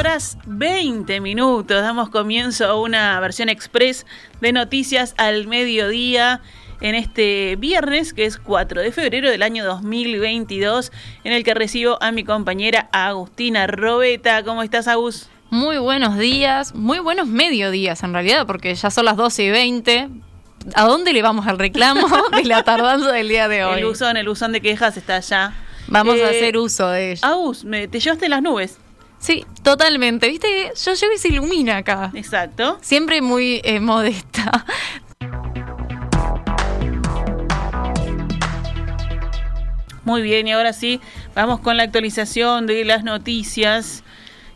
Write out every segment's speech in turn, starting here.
horas 20 minutos. Damos comienzo a una versión express de noticias al mediodía en este viernes, que es 4 de febrero del año 2022, en el que recibo a mi compañera Agustina Robeta. ¿Cómo estás, Agus? Muy buenos días, muy buenos mediodías en realidad, porque ya son las 12 y 20. ¿A dónde le vamos al reclamo de la tardanza del día de hoy? El buzón, el buzón de quejas está allá. Vamos a eh, hacer uso de ella. Agus, me, te llevaste las nubes. Sí, totalmente. Viste, yo llego y se ilumina acá. Exacto. Siempre muy eh, modesta. Muy bien, y ahora sí, vamos con la actualización de las noticias.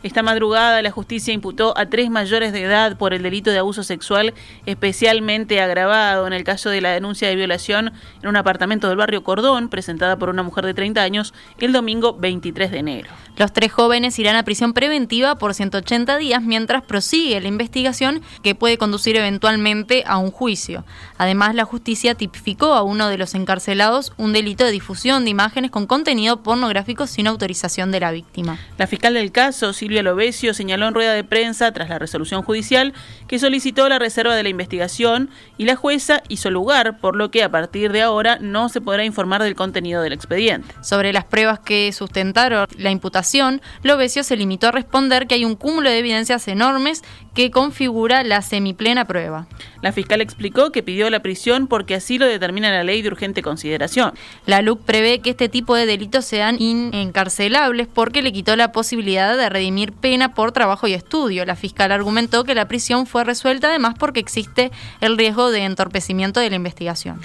Esta madrugada la justicia imputó a tres mayores de edad por el delito de abuso sexual especialmente agravado en el caso de la denuncia de violación en un apartamento del barrio Cordón presentada por una mujer de 30 años el domingo 23 de enero. Los tres jóvenes irán a prisión preventiva por 180 días mientras prosigue la investigación que puede conducir eventualmente a un juicio. Además, la justicia tipificó a uno de los encarcelados un delito de difusión de imágenes con contenido pornográfico sin autorización de la víctima. La fiscal del caso, Silvia Lovesio, señaló en rueda de prensa tras la resolución judicial que solicitó la reserva de la investigación y la jueza hizo lugar, por lo que a partir de ahora no se podrá informar del contenido del expediente. Sobre las pruebas que sustentaron la imputación Lovesio se limitó a responder que hay un cúmulo de evidencias enormes que configura la semiplena prueba. La fiscal explicó que pidió la prisión porque así lo determina la ley de urgente consideración. La LUC prevé que este tipo de delitos sean inencarcelables porque le quitó la posibilidad de redimir pena por trabajo y estudio. La fiscal argumentó que la prisión fue resuelta además porque existe el riesgo de entorpecimiento de la investigación.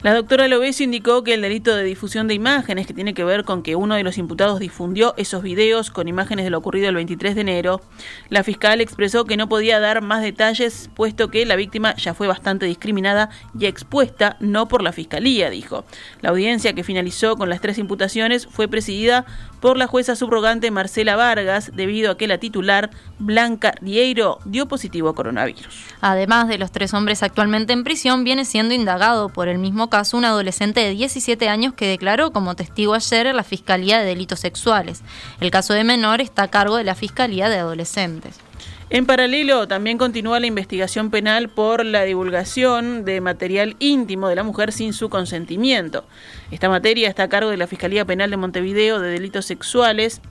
La doctora Lovesio indicó que el delito de difusión de imágenes, que tiene que ver con que uno de los imputados difundió esos videos con imágenes de lo ocurrido el 23 de enero, la fiscal expresó que no podía dar más detalles, puesto que la víctima ya fue bastante discriminada y expuesta, no por la fiscalía, dijo. La audiencia que finalizó con las tres imputaciones fue presidida por la jueza subrogante Marcela Vargas, debido a que la titular, Blanca Rieiro, dio positivo a coronavirus. Además de los tres hombres actualmente en prisión, viene siendo indagado por el mismo caso un adolescente de 17 años que declaró como testigo ayer en la Fiscalía de Delitos Sexuales. El caso de menor está a cargo de la Fiscalía de Adolescentes. En paralelo, también continúa la investigación penal por la divulgación de material íntimo de la mujer sin su consentimiento. Esta materia está a cargo de la Fiscalía Penal de Montevideo de Delitos Sexuales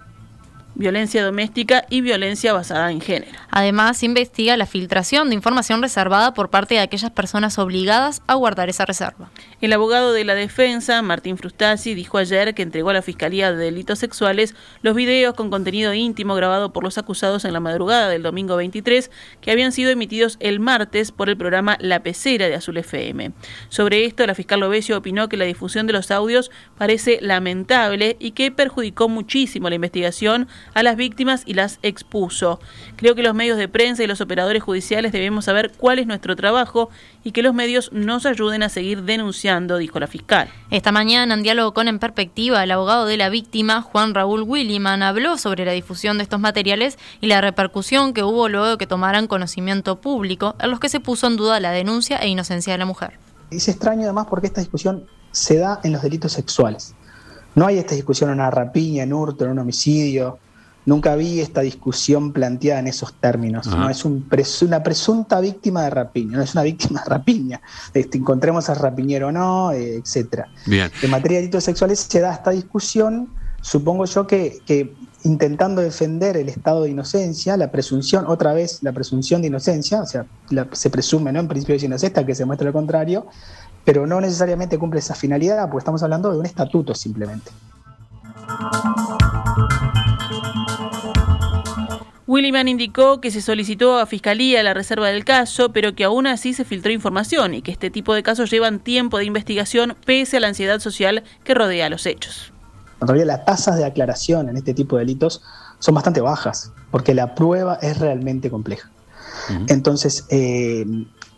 violencia doméstica y violencia basada en género. Además, investiga la filtración de información reservada por parte de aquellas personas obligadas a guardar esa reserva. El abogado de la defensa, Martín Frustasi, dijo ayer que entregó a la Fiscalía de Delitos Sexuales los videos con contenido íntimo grabado por los acusados en la madrugada del domingo 23 que habían sido emitidos el martes por el programa La Pecera de Azul FM. Sobre esto, la fiscal Lovesio opinó que la difusión de los audios parece lamentable y que perjudicó muchísimo la investigación a las víctimas y las expuso. Creo que los medios de prensa y los operadores judiciales debemos saber cuál es nuestro trabajo y que los medios nos ayuden a seguir denunciando, dijo la fiscal. Esta mañana, en diálogo con En Perspectiva, el abogado de la víctima, Juan Raúl Williman, habló sobre la difusión de estos materiales y la repercusión que hubo luego de que tomaran conocimiento público, en los que se puso en duda la denuncia e inocencia de la mujer. Es extraño además porque esta discusión se da en los delitos sexuales. No hay esta discusión en una rapiña, en hurto, en un homicidio, nunca vi esta discusión planteada en esos términos. ¿no? Es una presunta víctima de rapiña, no es una víctima de rapiña. Este, encontremos al rapiñero o no, eh, etcétera. En materia de delitos sexuales se da esta discusión, supongo yo que, intentando defender el estado de inocencia, la presunción, otra vez la presunción de inocencia, o sea, se presume ¿no? en principio de inocencia que se muestra lo contrario, pero no necesariamente cumple esa finalidad, porque estamos hablando de un estatuto simplemente. Williman indicó que se solicitó a Fiscalía la reserva del caso, pero que aún así se filtró información y que este tipo de casos llevan tiempo de investigación pese a la ansiedad social que rodea los hechos. En realidad las tasas de aclaración en este tipo de delitos son bastante bajas, porque la prueba es realmente compleja. Entonces, eh,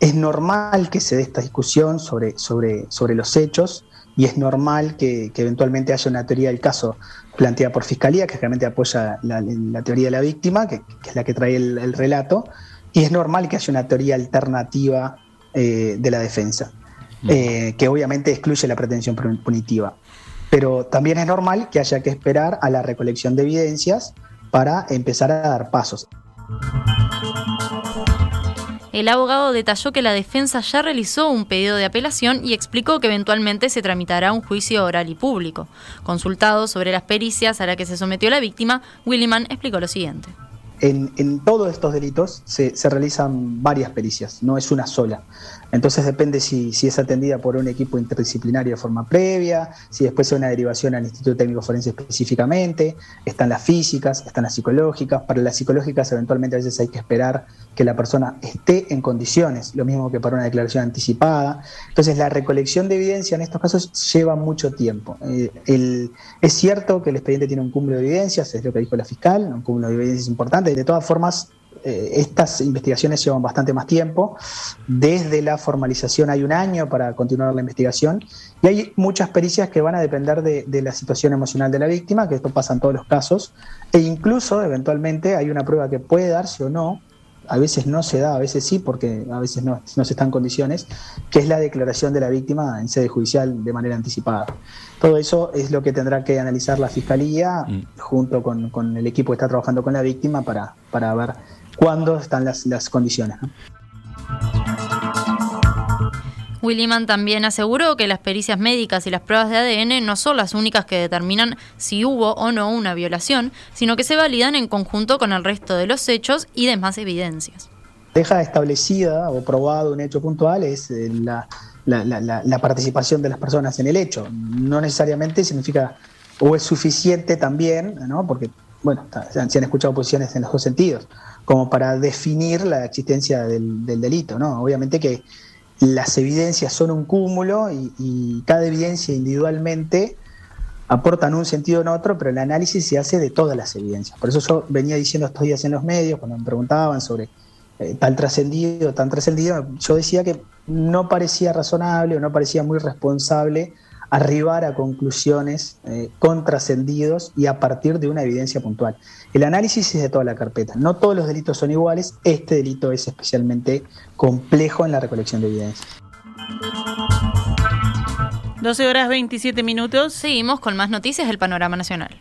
es normal que se dé esta discusión sobre, sobre, sobre los hechos y es normal que, eventualmente haya una teoría del caso planteada por Fiscalía, que realmente apoya la, teoría de la víctima, que, es la que trae el, relato, y es normal que haya una teoría alternativa eh, de la defensa, eh, que obviamente excluye la pretensión punitiva. Pero también es normal que haya que esperar a la recolección de evidencias para empezar a dar pasos. El abogado detalló que la defensa ya realizó un pedido de apelación y explicó que eventualmente se tramitará un juicio oral y público. Consultado sobre las pericias a las que se sometió la víctima, Williman explicó lo siguiente. En, todos estos delitos se, realizan varias pericias, no es una sola. Entonces depende si, es atendida por un equipo interdisciplinario de forma previa, si después es una derivación al Instituto Técnico Forense específicamente, están las físicas, están las psicológicas. Para las psicológicas eventualmente a veces hay que esperar que la persona esté en condiciones, lo mismo que para una declaración anticipada. Entonces la recolección de evidencia en estos casos lleva mucho tiempo. Eh, es cierto que el expediente tiene un cúmulo de evidencias, es lo que dijo la fiscal, un cúmulo de evidencias importante. De todas formas, eh, estas investigaciones llevan bastante más tiempo. Desde la formalización hay un año para continuar la investigación y hay muchas pericias que van a depender de, la situación emocional de la víctima, que esto pasa en todos los casos, e incluso eventualmente hay una prueba que puede darse o no, a veces no se da, a veces sí, porque a veces no, se está en condiciones, que es la declaración de la víctima en sede judicial de manera anticipada. Todo eso es lo que tendrá que analizar la Fiscalía mm. junto con, el equipo que está trabajando con la víctima para, para ver cuándo están las, condiciones. Williman también aseguró que las pericias médicas y las pruebas de ADN no son las únicas que determinan si hubo o no una violación, sino que se validan en conjunto con el resto de los hechos y demás evidencias. Deja establecida o probado un hecho puntual es eh, la, la, participación de las personas en el hecho. No necesariamente significa o es suficiente también, ¿no? porque bueno, se han escuchado posiciones en los dos sentidos como para definir la existencia del, delito. ¿no? Obviamente que las evidencias son un cúmulo y, cada evidencia individualmente aportan un sentido en otro, pero el análisis se hace de todas las evidencias. Por eso yo venía diciendo estos días en los medios, cuando me preguntaban sobre eh, tal trascendido, tan trascendido, yo decía que no parecía razonable o no parecía muy responsable arribar a conclusiones eh, con trascendidos y a partir de una evidencia puntual. El análisis es de toda la carpeta. No todos los delitos son iguales. Este delito es especialmente complejo en la recolección de evidencias. 12 horas 27 minutos. Seguimos con más noticias del panorama nacional.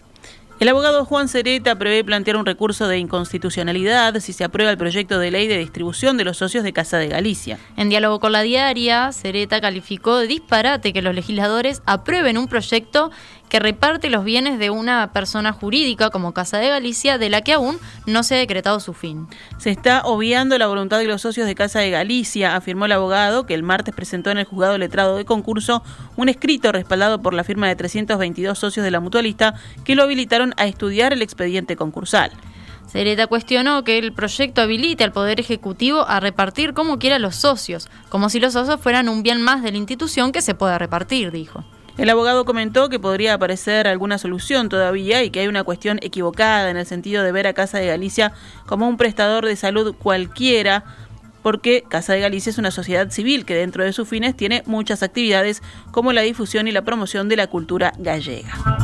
El abogado Juan Cereta prevé plantear un recurso de inconstitucionalidad si se aprueba el proyecto de ley de distribución de los socios de Casa de Galicia. En diálogo con la diaria, Cereta calificó de disparate que los legisladores aprueben un proyecto que reparte los bienes de una persona jurídica como Casa de Galicia, de la que aún no se ha decretado su fin. Se está obviando la voluntad de los socios de Casa de Galicia, afirmó el abogado, que el martes presentó en el juzgado letrado de concurso un escrito respaldado por la firma de 322 socios de la mutualista que lo habilitaron a estudiar el expediente concursal. Cereta cuestionó que el proyecto habilite al Poder Ejecutivo a repartir como quiera los socios, como si los socios fueran un bien más de la institución que se pueda repartir, dijo. El abogado comentó que podría aparecer alguna solución todavía y que hay una cuestión equivocada en el sentido de ver a Casa de Galicia como un prestador de salud cualquiera, porque Casa de Galicia es una sociedad civil que dentro de sus fines tiene muchas actividades como la difusión y la promoción de la cultura gallega.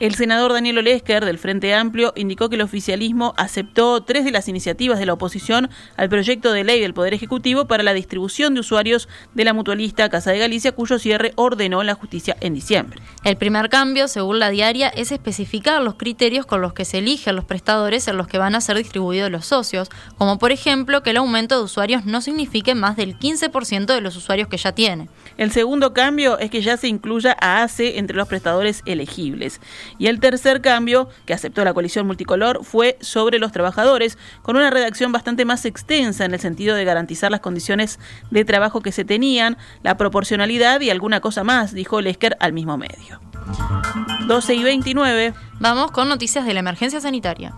El senador Daniel Olesker, del Frente Amplio, indicó que el oficialismo aceptó tres de las iniciativas de la oposición al proyecto de ley del Poder Ejecutivo para la distribución de usuarios de la mutualista Casa de Galicia, cuyo cierre ordenó la justicia en diciembre. El primer cambio, según la diaria, es especificar los criterios con los que se eligen los prestadores en los que van a ser distribuidos los socios, como por ejemplo que el aumento de usuarios no signifique más del 15% de los usuarios que ya tiene. El segundo cambio es que ya se incluya a ACE entre los prestadores elegibles. Y el tercer cambio, que aceptó la coalición multicolor, fue sobre los trabajadores, con una redacción bastante más extensa en el sentido de garantizar las condiciones de trabajo que se tenían, la proporcionalidad y alguna cosa más, dijo Lesker al mismo medio. 12 y 29. Vamos con noticias de la emergencia sanitaria.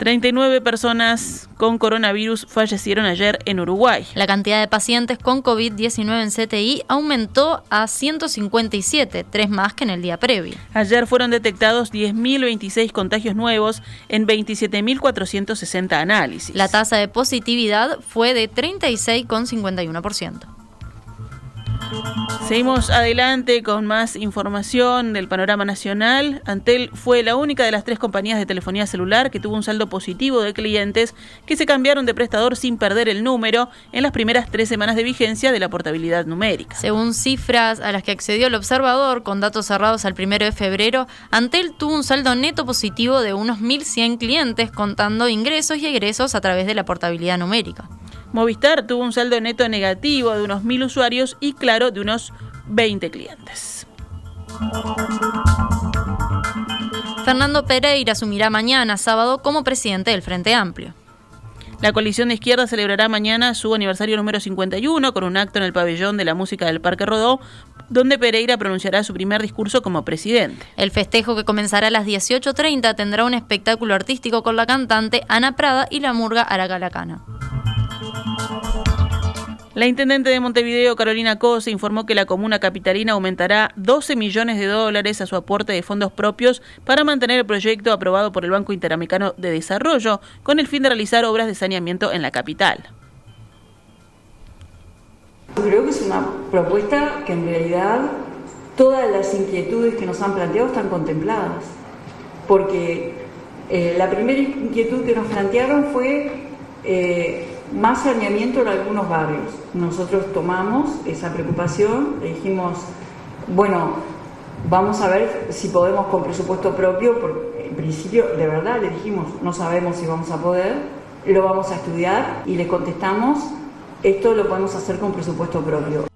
39 personas con coronavirus fallecieron ayer en Uruguay. La cantidad de pacientes con COVID-19 en CTI aumentó a 157, tres más que en el día previo. Ayer fueron detectados 10.026 contagios nuevos en 27.460 análisis. La tasa de positividad fue de 36,51%. Seguimos adelante con más información del panorama nacional. Antel fue la única de las tres compañías de telefonía celular que tuvo un saldo positivo de clientes que se cambiaron de prestador sin perder el número en las primeras tres semanas de vigencia de la portabilidad numérica. Según cifras a las que accedió el observador, con datos cerrados al primero de febrero, Antel tuvo un saldo neto positivo de unos 1.100 clientes contando ingresos y egresos a través de la portabilidad numérica. Movistar tuvo un saldo neto negativo de unos 1.000 usuarios y Claro de unos 20 clientes. Fernando Pereira asumirá mañana, sábado, como presidente del Frente Amplio. La coalición de izquierda celebrará mañana su aniversario número 51 con un acto en el pabellón de la música del Parque Rodó, donde Pereira pronunciará su primer discurso como presidente. El festejo que comenzará a las 18.30 tendrá un espectáculo artístico con la cantante Ana Prada y la murga Aracalacana. La intendente de Montevideo, Carolina Cose, informó que la comuna capitalina aumentará 12 millones de dólares a su aporte de fondos propios para mantener el proyecto aprobado por el Banco Interamericano de Desarrollo, con el fin de realizar obras de saneamiento en la capital. Creo que es una propuesta que en realidad todas las inquietudes que nos han planteado están contempladas, porque eh, la primera inquietud que nos plantearon fue eh, más saneamiento en algunos barrios. Nosotros tomamos esa preocupación, le dijimos, bueno, vamos a ver si podemos con presupuesto propio, porque en principio, de verdad, le dijimos, no sabemos si vamos a poder, lo vamos a estudiar y le contestamos, esto lo podemos hacer con presupuesto propio.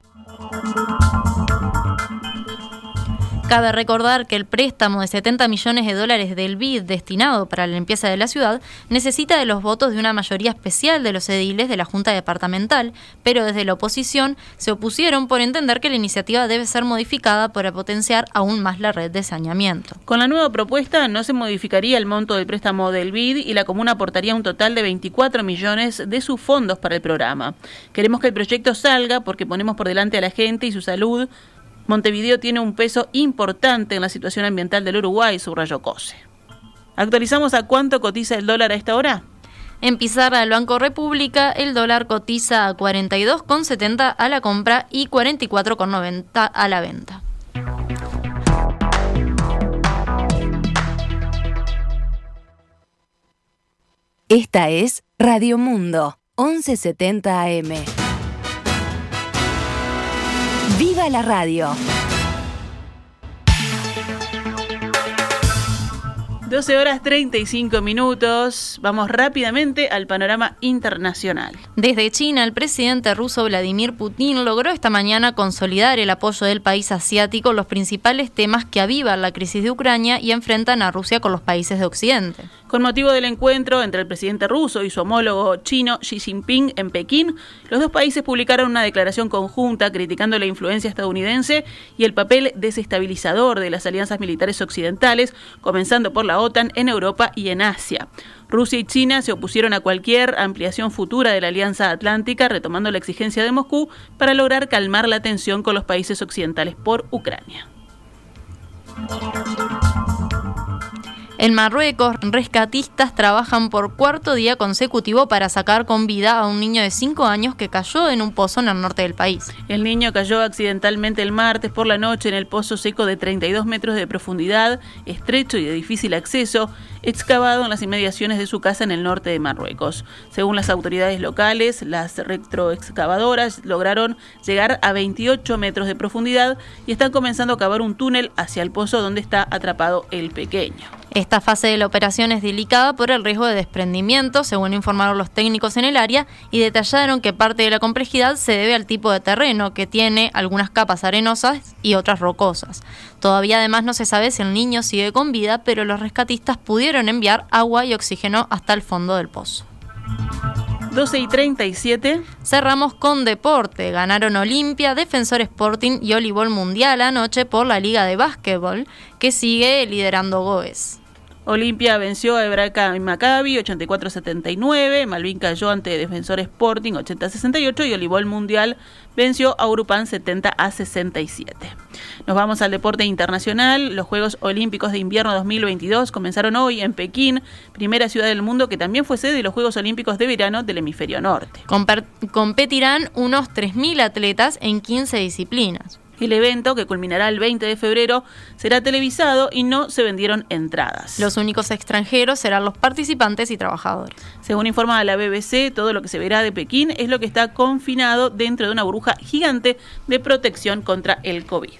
Cabe recordar que el préstamo de 70 millones de dólares del BID destinado para la limpieza de la ciudad necesita de los votos de una mayoría especial de los ediles de la Junta Departamental, pero desde la oposición se opusieron por entender que la iniciativa debe ser modificada para potenciar aún más la red de saneamiento. Con la nueva propuesta no se modificaría el monto del préstamo del BID y la comuna aportaría un total de 24 millones de sus fondos para el programa. Queremos que el proyecto salga porque ponemos por delante a la gente y su salud Montevideo tiene un peso importante en la situación ambiental del Uruguay, subrayó Cose. ¿Actualizamos a cuánto cotiza el dólar a esta hora? En Pizarra del Banco República, el dólar cotiza a 42,70 a la compra y 44,90 a la venta. Esta es Radio Mundo, 1170 AM. ¡Viva la radio! 12 horas 35 minutos. Vamos rápidamente al panorama internacional. Desde China, el presidente ruso Vladimir Putin logró esta mañana consolidar el apoyo del país asiático en los principales temas que avivan la crisis de Ucrania y enfrentan a Rusia con los países de Occidente. Con motivo del encuentro entre el presidente ruso y su homólogo chino Xi Jinping en Pekín, los dos países publicaron una declaración conjunta criticando la influencia estadounidense y el papel desestabilizador de las alianzas militares occidentales, comenzando por la OTAN en Europa y en Asia. Rusia y China se opusieron a cualquier ampliación futura de la Alianza Atlántica, retomando la exigencia de Moscú para lograr calmar la tensión con los países occidentales por Ucrania. En Marruecos, rescatistas trabajan por cuarto día consecutivo para sacar con vida a un niño de 5 años que cayó en un pozo en el norte del país. El niño cayó accidentalmente el martes por la noche en el pozo seco de 32 metros de profundidad, estrecho y de difícil acceso, excavado en las inmediaciones de su casa en el norte de Marruecos. Según las autoridades locales, las retroexcavadoras lograron llegar a 28 metros de profundidad y están comenzando a cavar un túnel hacia el pozo donde está atrapado el pequeño. Esta fase de la operación es delicada por el riesgo de desprendimiento, según informaron los técnicos en el área, y detallaron que parte de la complejidad se debe al tipo de terreno, que tiene algunas capas arenosas y otras rocosas. Todavía además no se sabe si el niño sigue con vida, pero los rescatistas pudieron enviar agua y oxígeno hasta el fondo del pozo. 12 y 37. Cerramos con deporte. Ganaron Olimpia, Defensor Sporting y Olibol Mundial anoche por la Liga de Básquetbol, que sigue liderando Goes. Olimpia venció a Hebraica y Maccabi 84-79, Malvin cayó ante Defensor Sporting 80-68 y Olivol Mundial venció a Urupan 70 a 67. Nos vamos al deporte internacional. Los Juegos Olímpicos de Invierno 2022 comenzaron hoy en Pekín, primera ciudad del mundo que también fue sede de los Juegos Olímpicos de Verano del Hemisferio Norte. competirán unos 3.000 atletas en 15 disciplinas. El evento, que culminará el 20 de febrero, será televisado y no se vendieron entradas. Los únicos extranjeros serán los participantes y trabajadores. Según informa la BBC, todo lo que se verá de Pekín es lo que está confinado dentro de una burbuja gigante de protección contra el COVID.